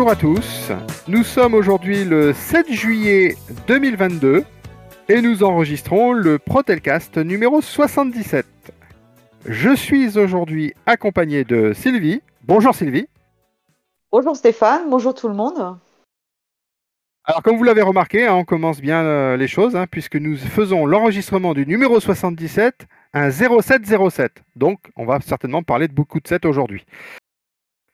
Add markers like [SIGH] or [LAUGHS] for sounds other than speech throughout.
Bonjour à tous, nous sommes aujourd'hui le 7 juillet 2022 et nous enregistrons le Protelcast numéro 77. Je suis aujourd'hui accompagné de Sylvie. Bonjour Sylvie. Bonjour Stéphane, bonjour tout le monde. Alors comme vous l'avez remarqué, hein, on commence bien euh, les choses hein, puisque nous faisons l'enregistrement du numéro 77, un 0707. Donc on va certainement parler de beaucoup de 7 aujourd'hui.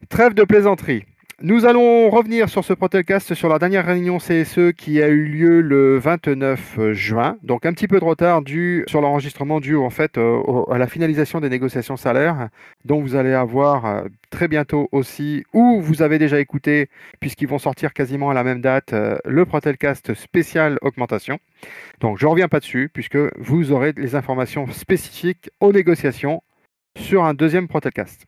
Trêve de plaisanterie. Nous allons revenir sur ce podcast sur la dernière réunion CSE qui a eu lieu le 29 juin. Donc un petit peu de retard dû sur l'enregistrement dû en fait euh, à la finalisation des négociations salaires dont vous allez avoir euh, très bientôt aussi ou vous avez déjà écouté puisqu'ils vont sortir quasiment à la même date euh, le Protelcast spécial augmentation. Donc je ne reviens pas dessus puisque vous aurez les informations spécifiques aux négociations sur un deuxième Protelcast.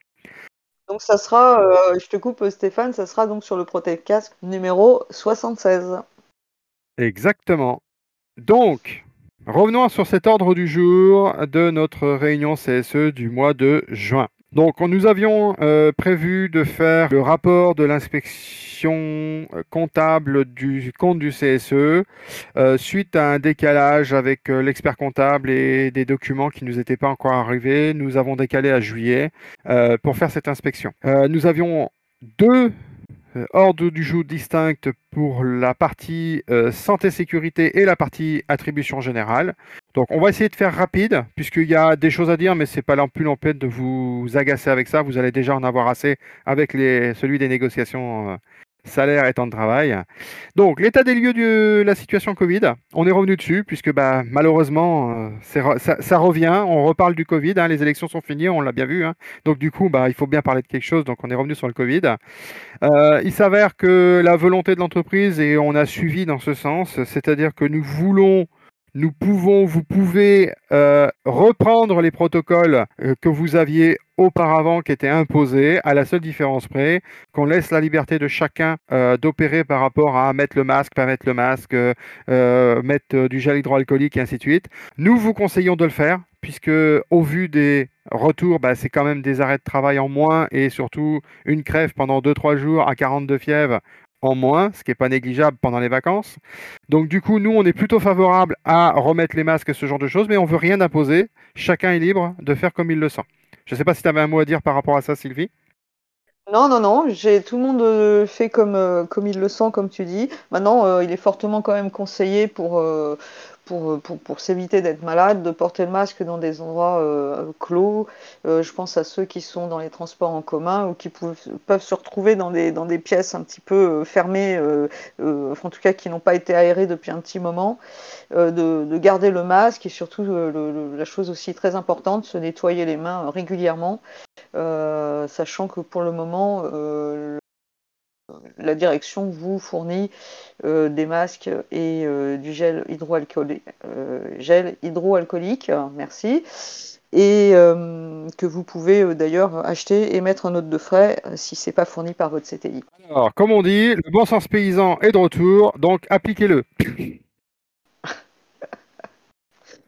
Donc ça sera, euh, je te coupe Stéphane, ça sera donc sur le Protect Casque numéro 76. Exactement. Donc, revenons sur cet ordre du jour de notre réunion CSE du mois de juin. Donc, nous avions euh, prévu de faire le rapport de l'inspection euh, comptable du compte du CSE euh, suite à un décalage avec l'expert comptable et des documents qui nous étaient pas encore arrivés. Nous avons décalé à juillet pour faire cette inspection. nous avions deux ordres du jour distincts pour la partie santé-sécurité et la partie attribution générale. Donc on va essayer de faire rapide, puisqu'il y a des choses à dire, mais c'est pas non plus l'empêche de vous agacer avec ça. Vous allez déjà en avoir assez avec les, celui des négociations euh, salaire et temps de travail. Donc, l'état des lieux de la situation Covid, on est revenu dessus, puisque bah, malheureusement, euh, ça, revient, on reparle du Covid, hein, les élections sont finies, on l'a bien vu, hein. donc du coup, bah, il faut bien parler de quelque chose, donc on est revenu sur le Covid. Euh, il s'avère que la volonté de l'entreprise, et on a suivi dans ce sens, c'est-à-dire que nous voulons nous pouvons, vous pouvez euh, reprendre les protocoles euh, que vous aviez auparavant qui étaient imposés, à la seule différence près qu'on laisse la liberté de chacun euh, d'opérer par rapport à mettre le masque, pas mettre le masque, mettre du gel hydroalcoolique et ainsi de suite. Nous vous conseillons de le faire puisque au vu des retours, bah, c'est quand même des arrêts de travail en moins et surtout une crève pendant 2-3 jours à 42 fièvres en moins, ce qui n'est pas négligeable pendant les vacances. Donc du coup, nous, on est plutôt favorable à remettre les masques ce genre de choses, mais on veut rien imposer. Chacun est libre de faire comme il le sent. Je ne sais pas si tu avais un mot à dire par rapport à ça, Sylvie. Non, non, non, tout le monde euh, fait comme, euh, comme il le sent, comme tu dis. Maintenant, euh, il est fortement quand même conseillé pour, pour, pour, pour s'éviter d'être malade, de porter le masque dans des endroits euh, clos. Euh, je pense à ceux qui sont dans les transports en commun ou qui peuvent, peuvent se retrouver dans des, dans des pièces un petit peu euh, fermées, en tout cas qui n'ont pas été aérées depuis un petit moment, de, de, garder le masque et surtout la chose aussi très importante, se nettoyer les mains régulièrement, sachant que pour le moment, la direction vous fournit euh, des masques et euh, du gel hydroalcoolique, euh, gel hydroalcoolique, merci, et que vous pouvez d'ailleurs acheter et mettre en note de frais si c'est pas fourni par votre CTI. Alors, comme on dit, le bon sens paysan est de retour, donc appliquez-le.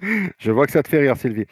[LAUGHS] Je vois que ça te fait rire, Sylvie.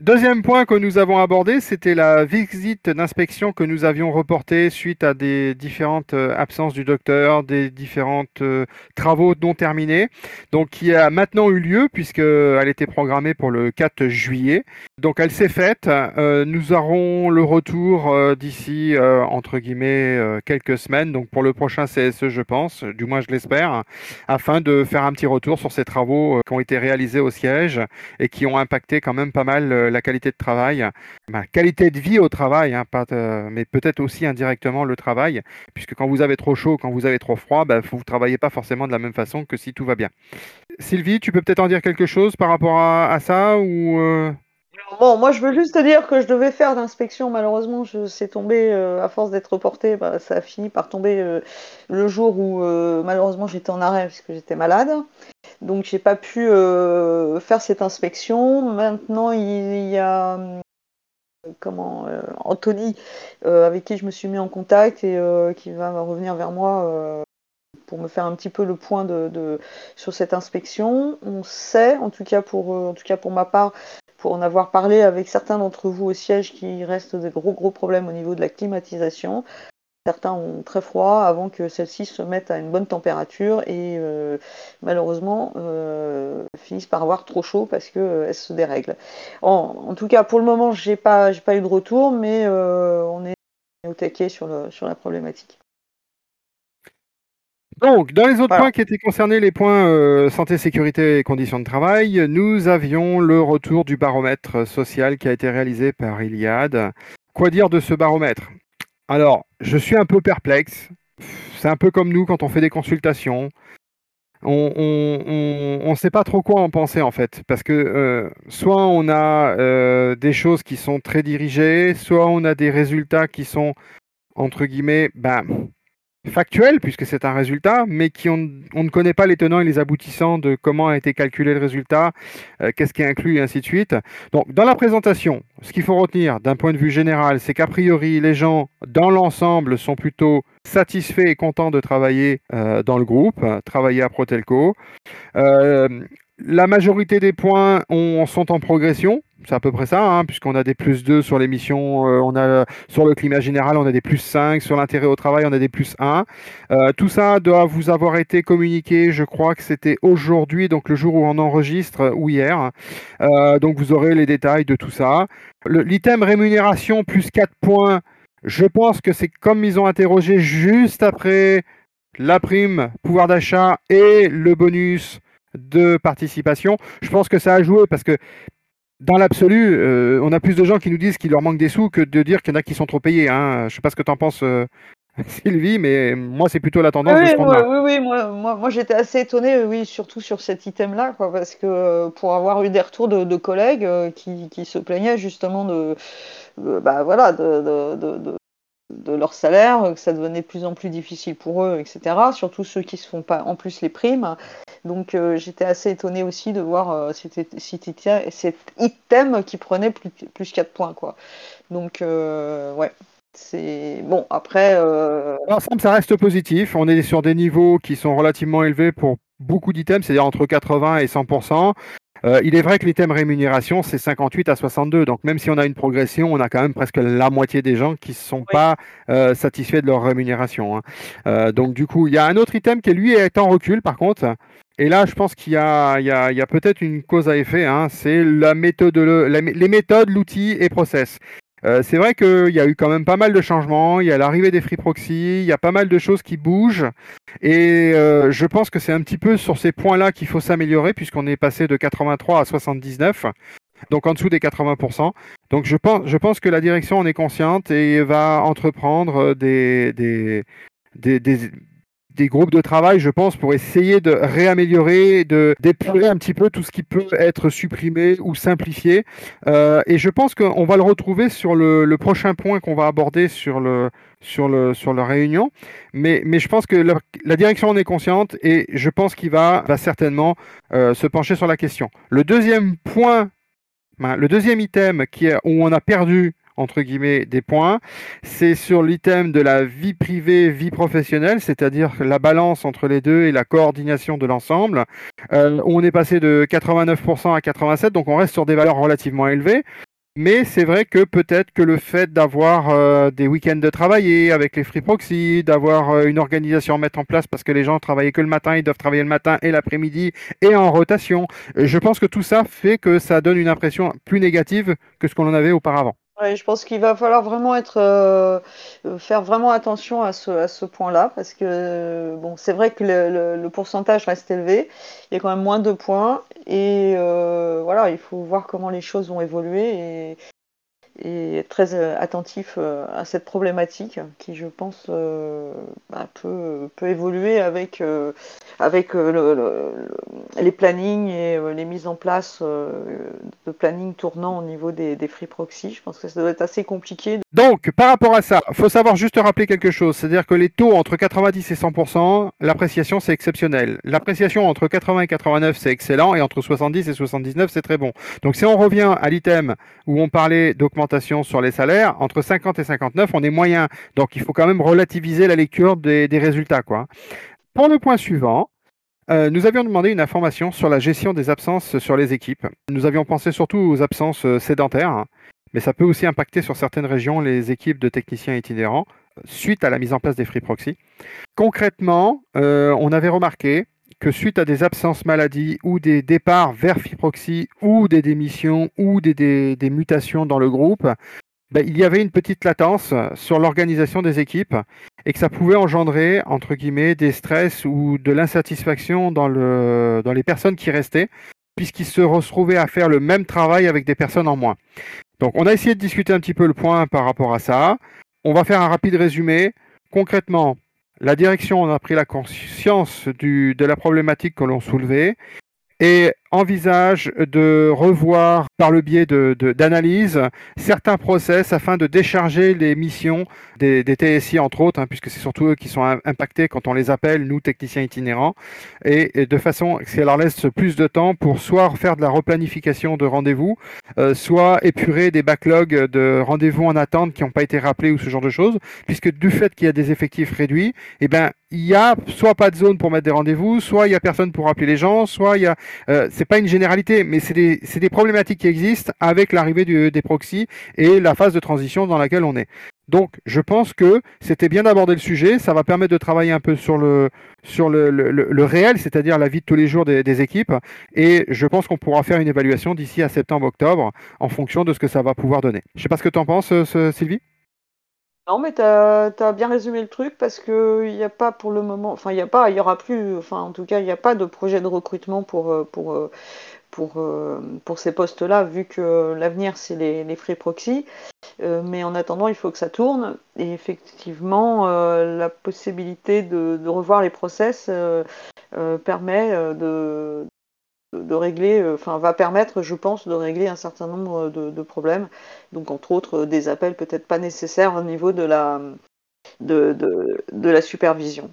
deuxième point que nous avons abordé, c'était la visite d'inspection que nous avions reportée suite à des différentes euh, absences du docteur, des différents euh, travaux non terminés, donc qui a maintenant eu lieu puisqu'elle était programmée pour le 4 juillet. Donc elle s'est faite. Euh, nous aurons le retour d'ici entre guillemets quelques semaines, donc pour le prochain CSE, je pense, du moins je l'espère, afin de faire un petit retour sur ces travaux qui ont été réalisés au siège et qui ont impacté quand même pas mal euh, la qualité de travail, bah, qualité de vie au travail, hein, mais peut-être aussi indirectement le travail, puisque quand vous avez trop chaud, quand vous avez trop froid, bah, vous ne travaillez pas forcément de la même façon que si tout va bien. Sylvie, tu peux peut-être en dire quelque chose par rapport à, ça ou euh? Bon, moi je veux juste te dire que je devais faire d'inspection, malheureusement, je tombé euh, à force d'être reporté, bah, ça a fini par tomber le jour où malheureusement j'étais en arrêt puisque j'étais malade. Donc j'ai pas pu euh, faire cette inspection. Maintenant il y a comment euh, Anthony euh, avec qui je me suis mis en contact et qui va revenir vers moi pour me faire un petit peu le point de, sur cette inspection. On sait, en tout cas pour en tout cas pour ma part, pour en avoir parlé avec certains d'entre vous au siège, qu'il reste des gros gros problèmes au niveau de la climatisation. certains ont très froid avant que celles-ci se mettent à une bonne température et malheureusement finissent par avoir trop chaud parce qu'elles se dérèglent. En, tout cas, pour le moment, j'ai pas, pas eu de retour, mais on est au taquet sur, sur la problématique. Donc, dans les autres points qui étaient concernés, les points euh, santé, sécurité et conditions de travail, nous avions le retour du baromètre social qui a été réalisé par Iliad. Quoi dire de ce baromètre? Alors, je suis un peu perplexe. C'est un peu comme nous quand on fait des consultations. On ne sait pas trop quoi en penser en fait, parce que euh, soit on a euh, des choses qui sont très dirigées, soit on a des résultats qui sont entre guillemets, ben, factuel, puisque c'est un résultat, mais qui on, ne connaît pas les tenants et les aboutissants de comment a été calculé le résultat, euh, qu'est-ce qui est inclus, et ainsi de suite. Donc, dans la présentation, ce qu'il faut retenir d'un point de vue général, c'est qu'a priori, les gens, dans l'ensemble, sont plutôt satisfaits et contents de travailler euh, dans le groupe, travailler à Protelco. Euh, la majorité des points sont en progression, c'est à peu près ça, hein, puisqu'on a des plus 2 sur l'émission, euh, on a sur le climat général, on a des plus 5, sur l'intérêt au travail, on a des plus 1. Euh, tout ça doit vous avoir été communiqué, je crois que c'était aujourd'hui, donc le jour où on enregistre, ou hier. Euh, donc vous aurez les détails de tout ça. L'item rémunération plus 4 points, je pense que c'est comme ils ont interrogé juste après la prime, pouvoir d'achat et le bonus de participation. Je pense que ça a joué parce que dans l'absolu, euh, on a plus de gens qui nous disent qu'il leur manque des sous que de dire qu'il y en a qui sont trop payés. Hein. Je sais pas ce que tu en penses, euh, [LAUGHS] Sylvie, mais moi, c'est plutôt la tendance oui, de ce Oui, oui, moi, moi, moi j'étais assez étonné, oui, surtout sur cet item-là, parce que euh, pour avoir eu des retours de, collègues qui, qui, se plaignaient justement de, bah, voilà, de, de, leur salaire, que ça devenait de plus en plus difficile pour eux, etc. Surtout ceux qui se font pas en plus les primes. Donc euh, j'étais assez étonné aussi de voir euh, cet, item qui prenait plus, plus 4 points. Quoi. Donc euh, ouais, c'est bon après. Ensemble, ça reste positif. On est sur des niveaux qui sont relativement élevés pour beaucoup d'items, c'est-à-dire entre 80 et 100%. Euh, il est vrai que l'item rémunération, c'est 58 à 62. Donc même si on a une progression, on a quand même presque la moitié des gens qui ne sont pas euh, satisfaits de leur rémunération. Hein. Euh, donc du coup, il y a un autre item qui lui est en recul par contre. Et là, je pense qu'il y a, peut-être une cause à effet. Hein. c'est la méthode, les méthodes, l'outil et process. Euh, c'est vrai qu'il y a eu quand même pas mal de changements, il y a l'arrivée des free proxy, il y a pas mal de choses qui bougent, et euh, je pense que c'est un petit peu sur ces points-là qu'il faut s'améliorer, puisqu'on est passé de 83 à 79, donc en dessous des 80%. Donc je pense, je pense que la direction en est consciente et va entreprendre des, des des groupes de travail, je pense, pour essayer de réaméliorer, de d'épurer un petit peu tout ce qui peut être supprimé ou simplifié. Euh, et je pense qu'on va le retrouver sur le, le prochain point qu'on va aborder sur le sur le sur la réunion. Mais mais je pense que la, direction en est consciente et je pense qu'il va va certainement euh, se pencher sur la question. Le deuxième point, ben, le deuxième item qui est, où on a perdu entre guillemets des points. C'est sur l'item de la vie privée, vie professionnelle, c'est-à-dire la balance entre les deux et la coordination de l'ensemble. Euh, on est passé de 89% à 87%, donc on reste sur des valeurs relativement élevées. Mais c'est vrai que peut-être que le fait d'avoir euh, des week-ends de travailler avec les free proxy, d'avoir euh, une organisation à mettre en place parce que les gens travaillent que le matin, ils doivent travailler le matin et l'après-midi et en rotation, je pense que tout ça fait que ça donne une impression plus négative que ce qu'on en avait auparavant je pense qu'il va falloir vraiment être, euh, faire vraiment attention à ce, à ce point-là, parce que bon, c'est vrai que le, pourcentage reste élevé, il y a quand même moins de points, et euh, voilà, il faut voir comment les choses vont évoluer et être très euh, attentif à cette problématique qui, je pense, bah, peut, peut, évoluer avec, avec le, les plannings et les mises en place de planning tournant au niveau des, des free proxy. Je pense que ça doit être assez compliqué. Donc, par rapport à ça, il faut savoir juste rappeler quelque chose. C'est-à-dire que les taux entre 90 et 100%, l'appréciation, c'est exceptionnel. L'appréciation entre 80 et 89, c'est excellent. Et entre 70 et 79, c'est très bon. Donc, si on revient à l'item où on parlait d'augmentation sur les salaires, entre 50 et 59, on est moyen. Donc, il faut quand même relativiser la lecture des, résultats. Quoi. Pour le point suivant, euh, nous avions demandé une information sur la gestion des absences sur les équipes. Nous avions pensé surtout aux absences euh, sédentaires, mais ça peut aussi impacter sur certaines régions les équipes de techniciens itinérants. suite à la mise en place des free proxy. Concrètement, on avait remarqué que suite à des absences maladies ou des départs vers Fiproxy ou des démissions ou des, mutations dans le groupe, ben, il y avait une petite latence sur l'organisation des équipes et que ça pouvait engendrer, entre guillemets, des stress ou de l'insatisfaction dans, le, dans les personnes qui restaient, puisqu'ils se retrouvaient à faire le même travail avec des personnes en moins. Donc on a essayé de discuter un petit peu le point par rapport à ça. On va faire un rapide résumé. Concrètement, la direction en a pris la conscience de la problématique que l'on soulevait et envisage de revoir par le biais d'analyse de, certains process afin de décharger les missions des, TSI entre autres, hein, puisque c'est surtout eux qui sont impactés quand on les appelle, nous techniciens itinérants, et, de façon que ça leur laisse plus de temps pour soit faire de la replanification de rendez-vous, euh, soit épurer des backlogs de rendez-vous en attente qui n'ont pas été rappelés ou ce genre de choses, puisque du fait qu'il y a des effectifs réduits, eh ben il y a soit pas de zone pour mettre des rendez-vous, soit il y a personne pour rappeler les gens, soit il y a euh, c'est pas une généralité, mais c'est des, problématiques qui existent avec l'arrivée des proxys et la phase de transition dans laquelle on est. Donc, je pense que c'était bien d'aborder le sujet. Ça va permettre de travailler un peu sur le, réel, c'est-à-dire la vie de tous les jours des, équipes. Et je pense qu'on pourra faire une évaluation d'ici à septembre-octobre en fonction de ce que ça va pouvoir donner. Je sais pas ce que tu en penses, euh, Sylvie? Non, mais tu as, bien résumé le truc parce qu'il n'y a pas pour le moment, enfin, il n'y a pas, il y aura plus, enfin, en tout cas, il n'y a pas de projet de recrutement pour, euh, pour, euh, pour, euh, pour ces postes-là, vu que l'avenir, c'est les, les free proxy. mais en attendant, il faut que ça tourne. Et effectivement, la possibilité de, de, revoir les process permet de, de régler, euh, enfin va permettre, je pense, de régler un certain nombre de, problèmes. Donc entre autres euh, des appels peut-être pas nécessaires au niveau de la de, la supervision.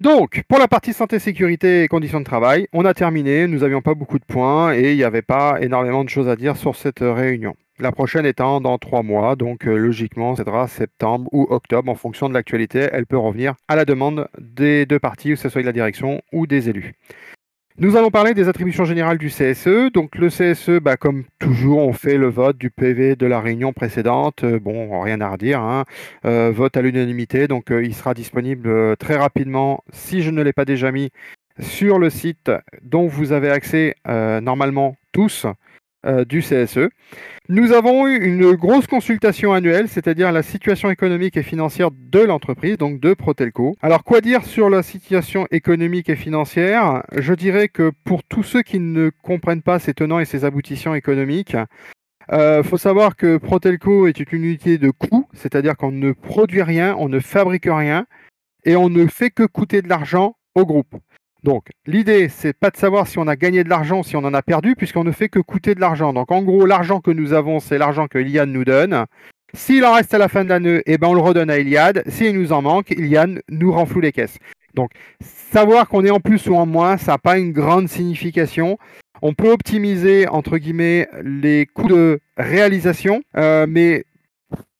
Donc, pour la partie santé, sécurité et conditions de travail, on a terminé. Nous n'avions pas beaucoup de points et il n'y avait pas énormément de choses à dire sur cette réunion. La prochaine étant dans trois mois, donc euh, logiquement, ça sera septembre ou octobre en fonction de l'actualité. Elle peut revenir à la demande des deux parties, que ce soit de la direction ou des élus. Nous allons parler des attributions générales du CSE. Donc le CSE, bah, comme toujours, on fait le vote du PV de la réunion précédente. Euh, bon, rien à redire. Hein. Euh, vote à l'unanimité. Donc euh, il sera disponible très rapidement, si je ne l'ai pas déjà mis, sur le site dont vous avez accès normalement tous euh, du CSE. Nous avons eu une grosse consultation annuelle, c'est-à-dire la situation économique et financière de l'entreprise, donc de Protelco. Alors quoi dire sur la situation économique et financière? Je dirais que pour tous ceux qui ne comprennent pas ses tenants et ses aboutissants économiques, il euh, faut savoir que Protelco est une unité de coût, c'est-à-dire qu'on ne produit rien, on ne fabrique rien et on ne fait que coûter de l'argent au groupe. Donc, l'idée, c'est pas de savoir si on a gagné de l'argent, si on en a perdu, puisqu'on ne fait que coûter de l'argent. Donc, en gros, l'argent que nous avons, c'est l'argent que Iliad nous donne. S'il en reste à la fin de l'année, eh ben, on le redonne à Iliad. S'il nous en manque, Iliad nous renfloue les caisses. Donc, savoir qu'on est en plus ou en moins, ça n'a pas une grande signification. On peut optimiser, entre guillemets, les coûts de réalisation, euh, mais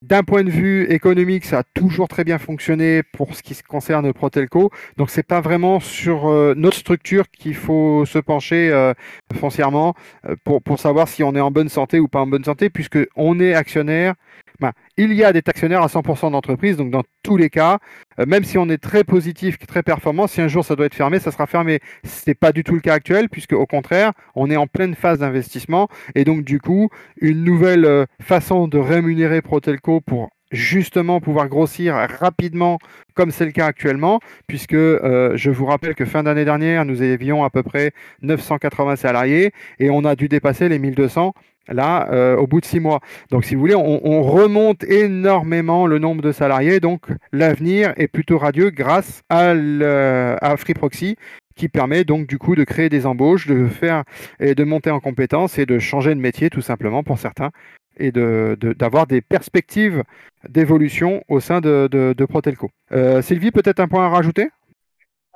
d'un point de vue économique, ça a toujours très bien fonctionné pour ce qui concerne Protelco. Donc c'est pas vraiment sur euh, notre structure qu'il faut se pencher euh, foncièrement euh, pour, pour savoir si on est en bonne santé ou pas en bonne santé, puisque on est actionnaire ben, il y a des actionnaires à 100% d'entreprise, donc dans tous les cas, euh, même si on est très positif, très performant, si un jour ça doit être fermé, ça sera fermé. Ce n'est pas du tout le cas actuel, puisque au contraire, on est en pleine phase d'investissement, et donc du coup, une nouvelle euh, façon de rémunérer Protelco pour justement pouvoir grossir rapidement comme c'est le cas actuellement, puisque euh, je vous rappelle que fin d'année dernière, nous avions à peu près 980 salariés et on a dû dépasser les 1200 là euh, au bout de six mois. Donc si vous voulez, on, remonte énormément le nombre de salariés, donc l'avenir est plutôt radieux grâce à, à Free Proxy qui permet donc du coup de créer des embauches, de faire et de monter en compétences et de changer de métier tout simplement pour certains et d'avoir de, des perspectives d'évolution au sein de, de Protelco. Euh, Sylvie, peut-être un point à rajouter?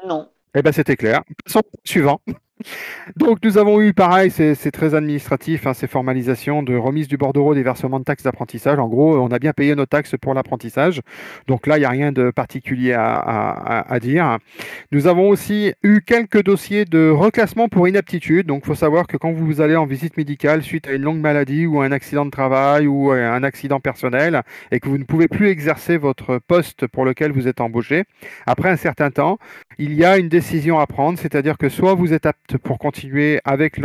Non. Eh bien, c'était clair. Suivant. Donc nous avons eu pareil, c'est très administratif, hein, ces formalisations de remise du bordereau des versements de taxes d'apprentissage. En gros, on a bien payé nos taxes pour l'apprentissage. Donc là, il n'y a rien de particulier à, dire. Nous avons aussi eu quelques dossiers de reclassement pour inaptitude. Donc il faut savoir que quand vous allez en visite médicale suite à une longue maladie ou un accident de travail ou un accident personnel et que vous ne pouvez plus exercer votre poste pour lequel vous êtes embauché, après un certain temps, il y a une décision à prendre, c'est-à-dire que soit vous êtes apte pour continuer avec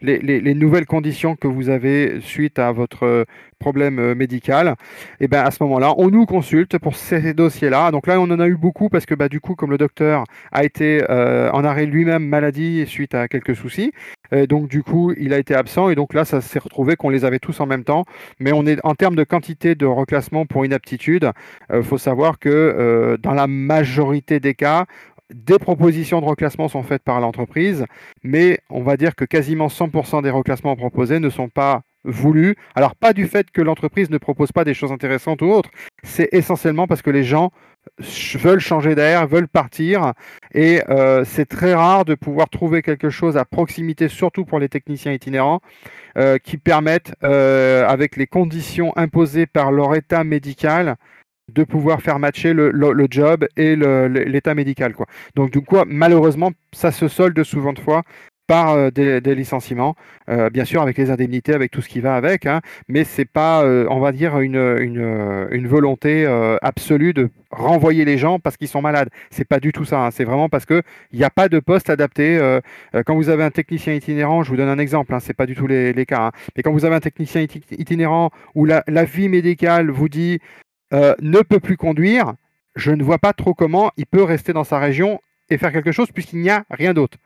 les, nouvelles conditions que vous avez suite à votre problème euh, médical, et eh ben à ce moment-là, on nous consulte pour ces dossiers-là. Donc là, on en a eu beaucoup parce que bah, du coup, comme le docteur a été euh, en arrêt lui-même maladie suite à quelques soucis, euh, donc du coup, il a été absent et donc là, ça s'est retrouvé qu'on les avait tous en même temps. Mais on est en termes de quantité de reclassement pour inaptitude, il faut savoir que dans la majorité des cas, des propositions de reclassement sont faites par l'entreprise, mais on va dire que quasiment 100% des reclassements proposés ne sont pas voulus. Alors pas du fait que l'entreprise ne propose pas des choses intéressantes ou autres, c'est essentiellement parce que les gens veulent changer d'air, veulent partir, et euh, c'est très rare de pouvoir trouver quelque chose à proximité, surtout pour les techniciens itinérants, euh, qui permettent, euh, avec les conditions imposées par leur état médical, de pouvoir faire matcher le, job et l'état médical. Quoi. Donc du coup, malheureusement, ça se solde souvent de fois par euh, des, licenciements, euh, bien sûr avec les indemnités, avec tout ce qui va avec, hein, mais c'est pas, euh, on va dire, une, volonté absolue de renvoyer les gens parce qu'ils sont malades. C'est pas du tout ça. Hein. C'est vraiment parce que il n'y a pas de poste adapté. quand vous avez un technicien itinérant, je vous donne un exemple, hein, c'est pas du tout les, cas, hein, mais quand vous avez un technicien itinérant où la, vie médicale vous dit ne peut plus conduire, je ne vois pas trop comment il peut rester dans sa région et faire quelque chose puisqu'il n'y a rien d'autre.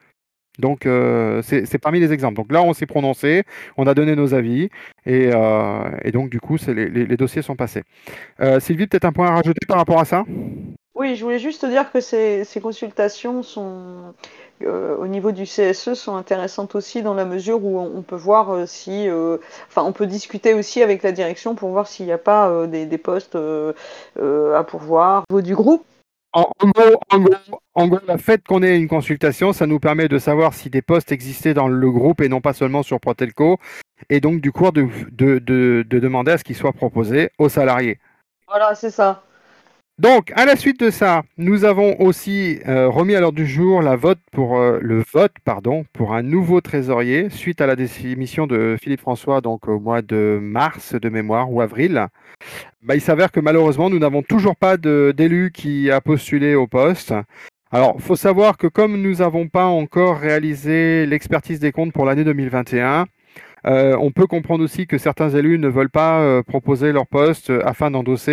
Donc euh, c'est parmi les exemples. Donc là, on s'est prononcé, on a donné nos avis et, euh, donc du coup, les, dossiers sont passés. Sylvie, peut-être un point à rajouter par rapport à ça? Oui, je voulais juste dire que ces consultations sont euh, au niveau du CSE sont intéressantes aussi dans la mesure où on, peut voir euh, si, euh, enfin, on peut discuter aussi avec la direction pour voir s'il n'y a pas des, postes à pourvoir au niveau du groupe. En, gros, en, gros, le fait qu'on ait une consultation, ça nous permet de savoir si des postes existaient dans le groupe et non pas seulement sur Protelco, et donc du coup de, de, de, de demander à ce qu'il soit proposé aux salariés. Voilà, c'est ça. Donc, à la suite de ça, nous avons aussi euh, remis à l'ordre du jour la vote pour, euh, le vote pour un nouveau trésorier suite à la démission de Philippe François donc au mois de mars de mémoire ou avril. Bah, il s'avère que malheureusement, nous n'avons toujours pas d'élu qui a postulé au poste. Alors, il faut savoir que comme nous n'avons pas encore réalisé l'expertise des comptes pour l'année 2021, euh, on peut comprendre aussi que certains élus ne veulent pas euh, proposer leur poste euh, afin d'endosser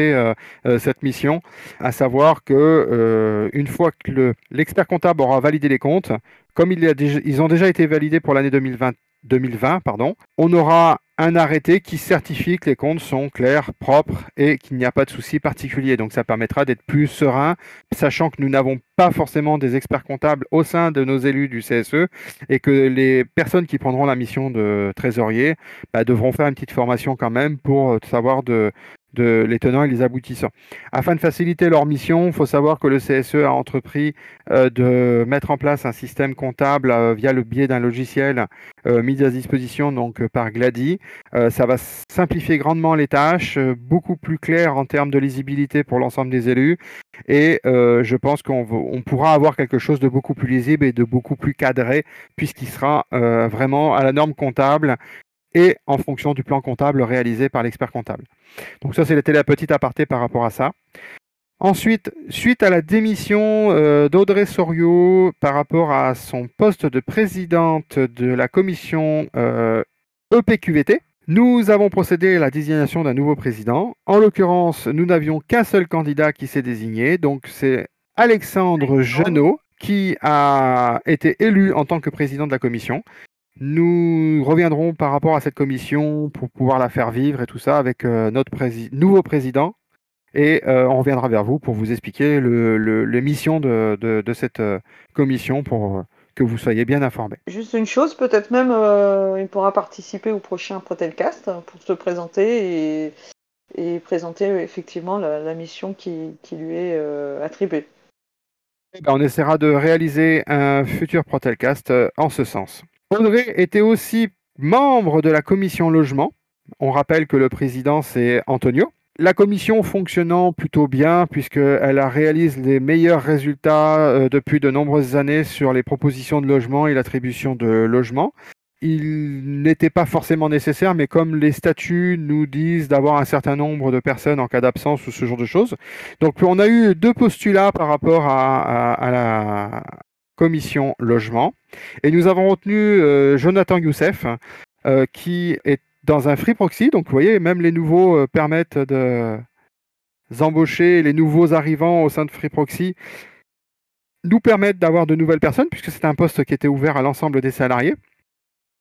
cette mission, à savoir que une fois que l'expert comptable aura validé les comptes, comme ils ont déjà été validés pour l'année 2020, 2020 pardon, on aura un arrêté qui certifie que les comptes sont clairs, propres et qu'il n'y a pas de souci particulier. Donc ça permettra d'être plus serein, sachant que nous n'avons pas forcément des experts comptables au sein de nos élus du CSE et que les personnes qui prendront la mission de trésorier bah, devront faire une petite formation quand même pour savoir de, les tenants et les aboutissants. Afin de faciliter leur mission, il faut savoir que le CSE a entrepris euh, de mettre en place un système comptable euh, via le biais d'un logiciel euh, mis à disposition donc par Glady. ça va simplifier grandement les tâches, beaucoup plus clair en termes de lisibilité pour l'ensemble des élus et je pense qu'on pourra avoir quelque chose de beaucoup plus lisible et de beaucoup plus cadré puisqu'il sera vraiment à la norme comptable et en fonction du plan comptable réalisé par l'expert comptable. Donc ça, c'était la petite aparté par rapport à ça. Ensuite, suite à la démission euh, d'Audrey Sorio par rapport à son poste de présidente de la commission EPQVT, euh, e nous avons procédé à la désignation d'un nouveau président. En l'occurrence, nous n'avions qu'un seul candidat qui s'est désigné, donc c'est Alexandre Genot qui a été élu en tant que président de la commission. Nous reviendrons par rapport à cette commission pour pouvoir la faire vivre et tout ça avec euh, notre nouveau président. Et euh, on reviendra vers vous pour vous expliquer les missions de, cette euh, commission pour que vous soyez bien informés. Juste une chose, peut-être même il pourra participer au prochain Protelcast pour se présenter et, présenter effectivement la, mission qui, lui est attribuée. ben, on essaiera de réaliser un futur Protelcast en ce sens. Audrey était aussi membre de la commission logement. On rappelle que le président, c'est Antonio. La commission fonctionnant plutôt bien, puisqu'elle réalise les meilleurs résultats euh, depuis de nombreuses années sur les propositions de logement et l'attribution de logements il n'était pas forcément nécessaire, mais comme les statuts nous disent d'avoir un certain nombre de personnes en cas d'absence ou ce genre de choses. Donc on a eu deux postulats par rapport à, la commission logement. Et nous avons retenu euh, Jonathan Youssef, euh, qui est dans un free proxy. Donc vous voyez, même les nouveaux euh, permettent de embaucher les nouveaux arrivants au sein de free proxy nous permettent d'avoir de nouvelles personnes, puisque c'est un poste qui était ouvert à l'ensemble des salariés.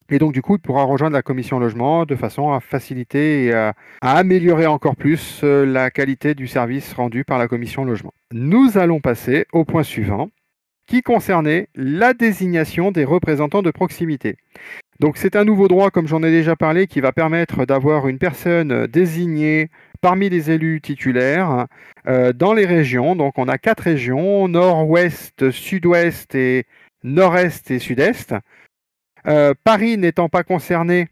Et donc, du coup, il pourra rejoindre la commission logement de façon à faciliter et à, améliorer encore plus la qualité du service rendu par la commission logement. Nous allons passer au point suivant, qui concernait la désignation des représentants de proximité. Donc, c'est un nouveau droit, comme j'en ai déjà parlé, qui va permettre d'avoir une personne désignée parmi les élus titulaires euh, dans les régions. Donc, on a quatre régions, nord-ouest, sud-ouest et nord-est et sud-est. Euh, Paris n'étant pas concerné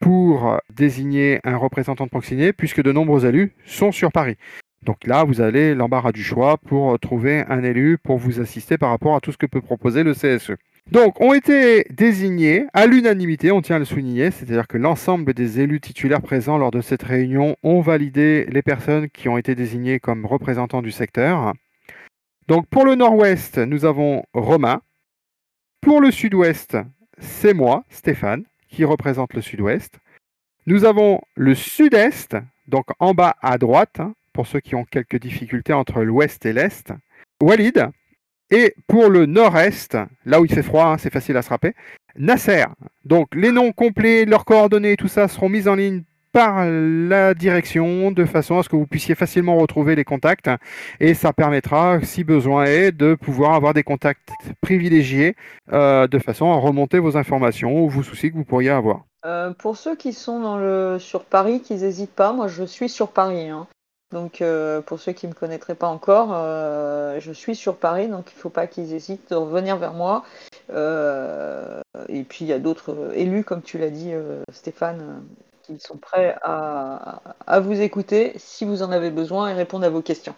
pour désigner un représentant de proximité, puisque de nombreux élus sont sur Paris. Donc là, vous avez l'embarras du choix pour trouver un élu pour vous assister par rapport à tout ce que peut proposer le CSE. Donc, ont été désignés à l'unanimité, on tient à le souligner, c'est-à-dire que l'ensemble des élus titulaires présents lors de cette réunion ont validé les personnes qui ont été désignées comme représentants du secteur. Donc, pour le nord-ouest, nous avons Romain. Pour le sud-ouest, c'est moi, Stéphane, qui représente le sud-ouest. Nous avons le sud-est, donc en bas à droite, hein, pour ceux qui ont quelques difficultés entre l'ouest et l'est. Walid. Et pour le nord-est, là où il fait froid, hein, c'est facile à se rappeler, Nasser. Donc les noms complets, leurs coordonnées, tout ça seront mis en ligne par la direction de façon à ce que vous puissiez facilement retrouver les contacts et ça permettra, si besoin est, de pouvoir avoir des contacts privilégiés euh, de façon à remonter vos informations ou vos soucis que vous pourriez avoir. Euh, pour ceux qui sont sur Paris, qu'ils n'hésitent pas, moi je suis sur Paris. Hein. Donc euh, pour ceux qui ne me connaîtraient pas encore, je suis sur Paris, donc il ne faut pas qu'ils hésitent de revenir vers moi. et puis il y a d'autres élus, comme tu l'as dit Stéphane, ils sont prêts à, vous écouter si vous en avez besoin et répondre à vos questions.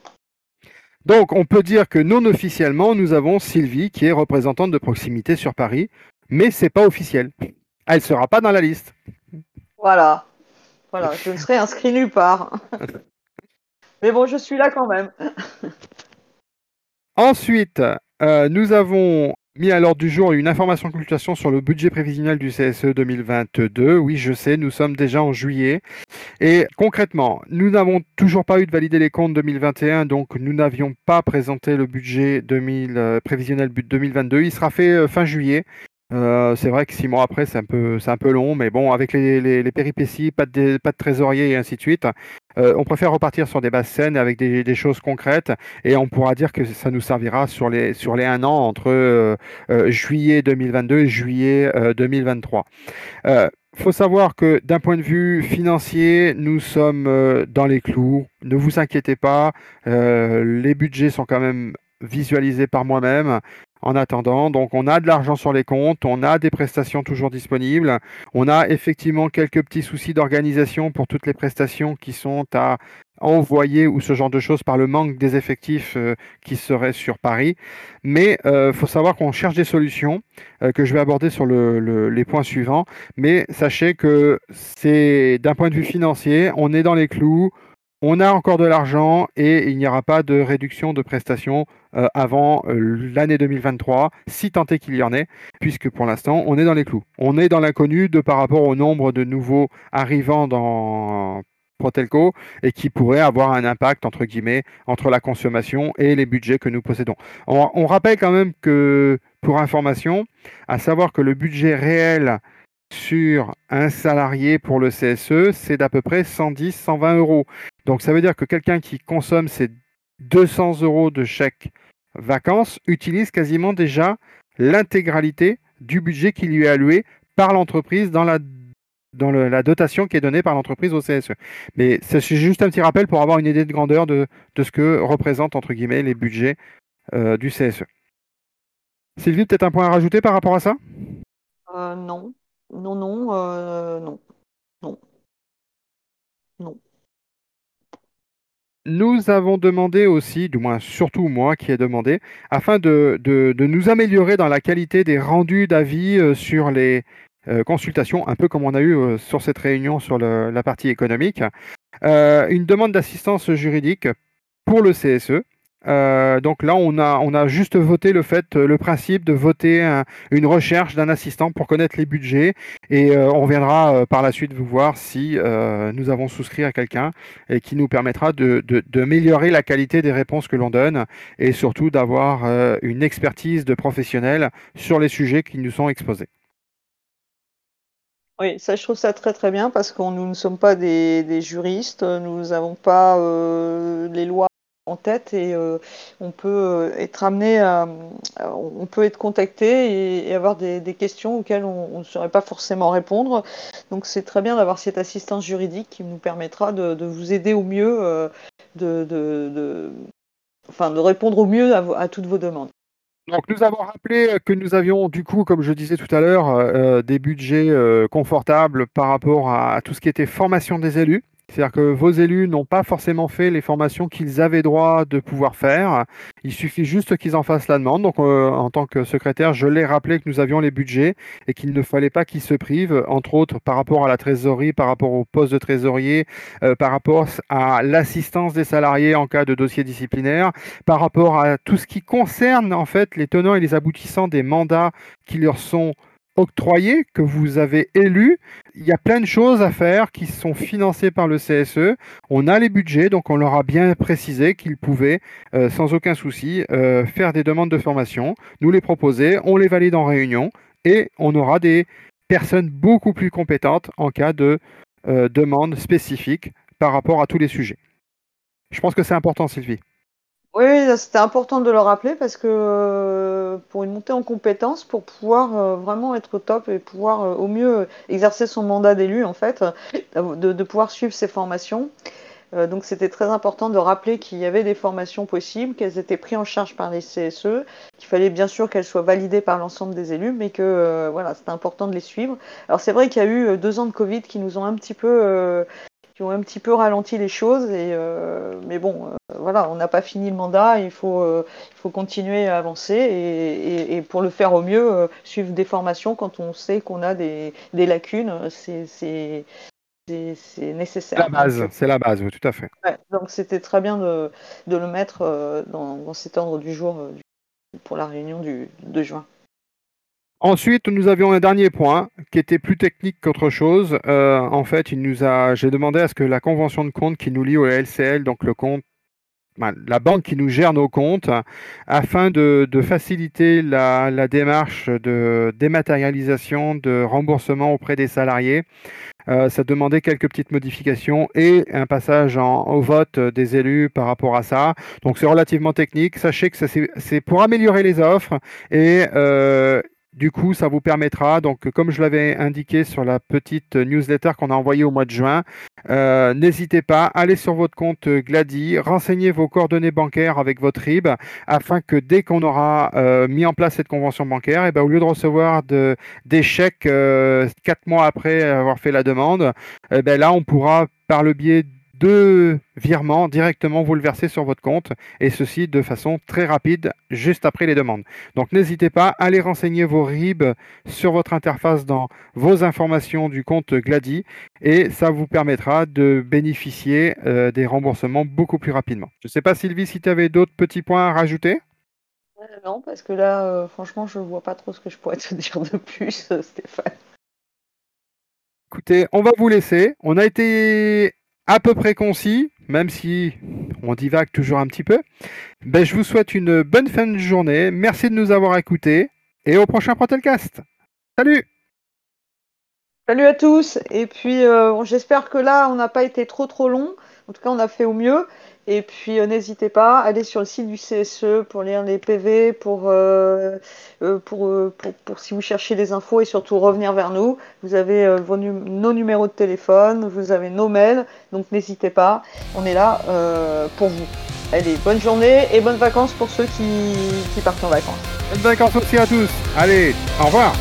Donc, on peut dire que non officiellement, nous avons Sylvie qui est représentante de proximité sur Paris, mais c'est pas officiel. Elle sera pas dans la liste. Voilà. Voilà, je ne serai inscrit nulle part. [LAUGHS] mais bon, je suis là quand même. [LAUGHS] Ensuite, euh, nous avons mis à l'ordre du jour une information de consultation sur le budget prévisionnel du CSE 2022. Oui, je sais, nous sommes déjà en juillet. Et concrètement, nous n'avons toujours pas eu de valider les comptes 2021, donc nous n'avions pas présenté le budget 2000, euh, prévisionnel 2022. Il sera fait euh, fin juillet. C'est vrai que six mois après, c'est un peu, un peu long, mais bon, avec les, péripéties, pas de, pas de trésorier et ainsi de suite, euh, on préfère repartir sur des bases saines avec des, choses concrètes et on pourra dire que ça nous servira sur les, sur les un an entre euh, juillet 2022 et juillet 2023. Il faut savoir que d'un point de vue financier, nous sommes dans les clous. Ne vous inquiétez pas, les budgets sont quand même visualisés par moi-même en attendant. Donc on a de l'argent sur les comptes, on a des prestations toujours disponibles, on a effectivement quelques petits soucis d'organisation pour toutes les prestations qui sont à envoyer ou ce genre de choses par le manque des effectifs euh, qui seraient sur Paris. Mais il euh, faut savoir qu'on cherche des solutions euh, que je vais aborder sur les points suivants. Mais sachez que c'est d'un point de vue financier, on est dans les clous on a encore de l'argent et il n'y aura pas de réduction de prestations euh, avant euh, l'année 2023, si tant est qu'il y en ait, puisque pour l'instant, on est dans les clous. On est dans l'inconnu de par rapport au nombre de nouveaux arrivants dans Protelco et qui pourraient avoir un impact, entre guillemets, entre la consommation et les budgets que nous possédons. On, on rappelle quand même que, pour information, à savoir que le budget réel sur un salarié pour le CSE, c'est d'à peu près 110-120 euros. Donc ça veut dire que quelqu'un qui consomme ces 200 euros de chèque vacances utilise quasiment déjà l'intégralité du budget qui lui est alloué par l'entreprise dans la dans la dotation qui est donnée par l'entreprise au CSE. Mais c'est juste un petit rappel pour avoir une idée de grandeur de, de ce que représentent entre guillemets les budgets du CSE. Sylvie, peut-être un point à rajouter par rapport à ça? Non, non, non, non, non, non. Nous avons demandé aussi, du moins surtout moi qui ai demandé, afin de, nous améliorer dans la qualité des rendus d'avis euh, sur les euh, consultations, un peu comme on a eu euh, sur cette réunion sur la partie économique, une demande d'assistance juridique pour le CSE. Euh, donc là, on a, on a juste voté le fait, le principe de voter une recherche d'un assistant pour connaître les budgets et euh, on reviendra euh, par la suite vous voir si nous avons souscrit à quelqu'un et qui nous permettra de, de, la qualité des réponses que l'on donne et surtout d'avoir une expertise de professionnels sur les sujets qui nous sont exposés. Oui, ça je trouve ça très très bien parce que nous ne sommes pas des juristes, nous n'avons pas les lois en tête et euh, on peut euh, être amené à, on peut être contacté et, avoir des, questions auxquelles on ne saurait pas forcément répondre. Donc c'est très bien d'avoir cette assistance juridique qui nous permettra de, vous aider au mieux, euh, de, enfin, de répondre au mieux à, toutes vos demandes. Donc nous avons rappelé que nous avions du coup, comme je disais tout à l'heure, des budgets confortables par rapport à tout ce qui était formation des élus. C'est-à-dire que vos élus n'ont pas forcément fait les formations qu'ils avaient droit de pouvoir faire. Il suffit juste qu'ils en fassent la demande. Donc, euh, en tant que secrétaire, je l'ai rappelé que nous avions les budgets et qu'il ne fallait pas qu'ils se privent, entre autres par rapport à la trésorerie, par rapport au poste de trésorier, euh, par rapport à l'assistance des salariés en cas de dossier disciplinaire, par rapport à tout ce qui concerne en fait les tenants et les aboutissants des mandats qui leur sont octroyés, que vous avez élus. Il y a plein de choses à faire qui sont financées par le CSE. On a les budgets, donc on leur a bien précisé qu'ils pouvaient, euh, sans aucun souci, euh, faire des demandes de formation, nous les proposer, on les valide en réunion et on aura des personnes beaucoup plus compétentes en cas de euh, demande spécifique par rapport à tous les sujets. Je pense que c'est important, Sylvie. Oui, c'était important de le rappeler parce que euh, pour une montée en compétence, pour pouvoir euh, vraiment être top et pouvoir euh, au mieux exercer son mandat d'élu, en fait, de, pouvoir suivre ces formations. donc c'était très important de rappeler qu'il y avait des formations possibles, qu'elles étaient prises en charge par les CSE, qu'il fallait bien sûr qu'elles soient validées par l'ensemble des élus, mais que voilà, c'était important de les suivre. Alors c'est vrai qu'il y a eu deux ans de Covid qui nous ont un petit peu qui ont un petit peu ralenti les choses. Et, euh, mais bon, euh, voilà, on n'a pas fini le mandat, il faut, euh, il faut continuer à avancer et, et, pour le faire au mieux, suivre des formations quand on sait qu'on a des, des lacunes, c'est nécessaire. La base, c'est la base, tout à fait. donc c'était très bien de, de le mettre dans, dans, cet ordre du jour pour la réunion du, de juin. Ensuite, nous avions un dernier point qui était plus technique qu'autre chose. Euh, en fait, il nous a, j'ai demandé à ce que la convention de compte qui nous lie au LCL, donc le compte, la banque qui nous gère nos comptes, afin de, faciliter la, démarche de dématérialisation, de remboursement auprès des salariés. Euh, ça demandait quelques petites modifications et un passage au vote des élus par rapport à ça. Donc c'est relativement technique. Sachez que c'est pour améliorer les offres et, euh, du coup, ça vous permettra, donc comme je l'avais indiqué sur la petite newsletter qu'on a envoyée au mois de juin, euh, n'hésitez pas, allez sur votre compte Glady, renseignez vos coordonnées bancaires avec votre RIB, afin que dès qu'on aura euh, mis en place cette convention bancaire, et eh ben, au lieu de recevoir des chèques euh, quatre mois après avoir fait la demande, eh ben, là, on pourra, par le biais deux virements directement vous le versez sur votre compte et ceci de façon très rapide juste après les demandes. Donc n'hésitez pas, allez renseigner vos RIB sur votre interface dans vos informations du compte Glady et ça vous permettra de bénéficier euh, des remboursements beaucoup plus rapidement. Je ne sais pas Sylvie si tu avais d'autres petits points à rajouter? Euh, Non, parce que là, euh, franchement, je ne vois pas trop ce que je pourrais [LAUGHS] te dire de plus, Stéphane. Écoutez, on va vous laisser. On a été à peu près concis, même si on divague toujours un petit peu. Ben, je vous souhaite une bonne fin de journée. Merci de nous avoir écoutés et au prochain Protelcast. Salut Salut à tous. Et puis euh, j'espère que là, on n'a pas été trop trop long. En tout cas, on a fait au mieux. Et puis euh, n'hésitez pas, allez sur le site du CSE pour lire les PV, pour, euh, euh, pour, pour, si vous cherchez des infos et surtout revenir vers nous. Vous avez nos numéros de téléphone, vous avez nos mails, donc n'hésitez pas, on est là pour vous. Allez, bonne journée et bonnes vacances pour ceux qui, qui partent en vacances. Bonnes vacances aussi à tous. Allez, au revoir.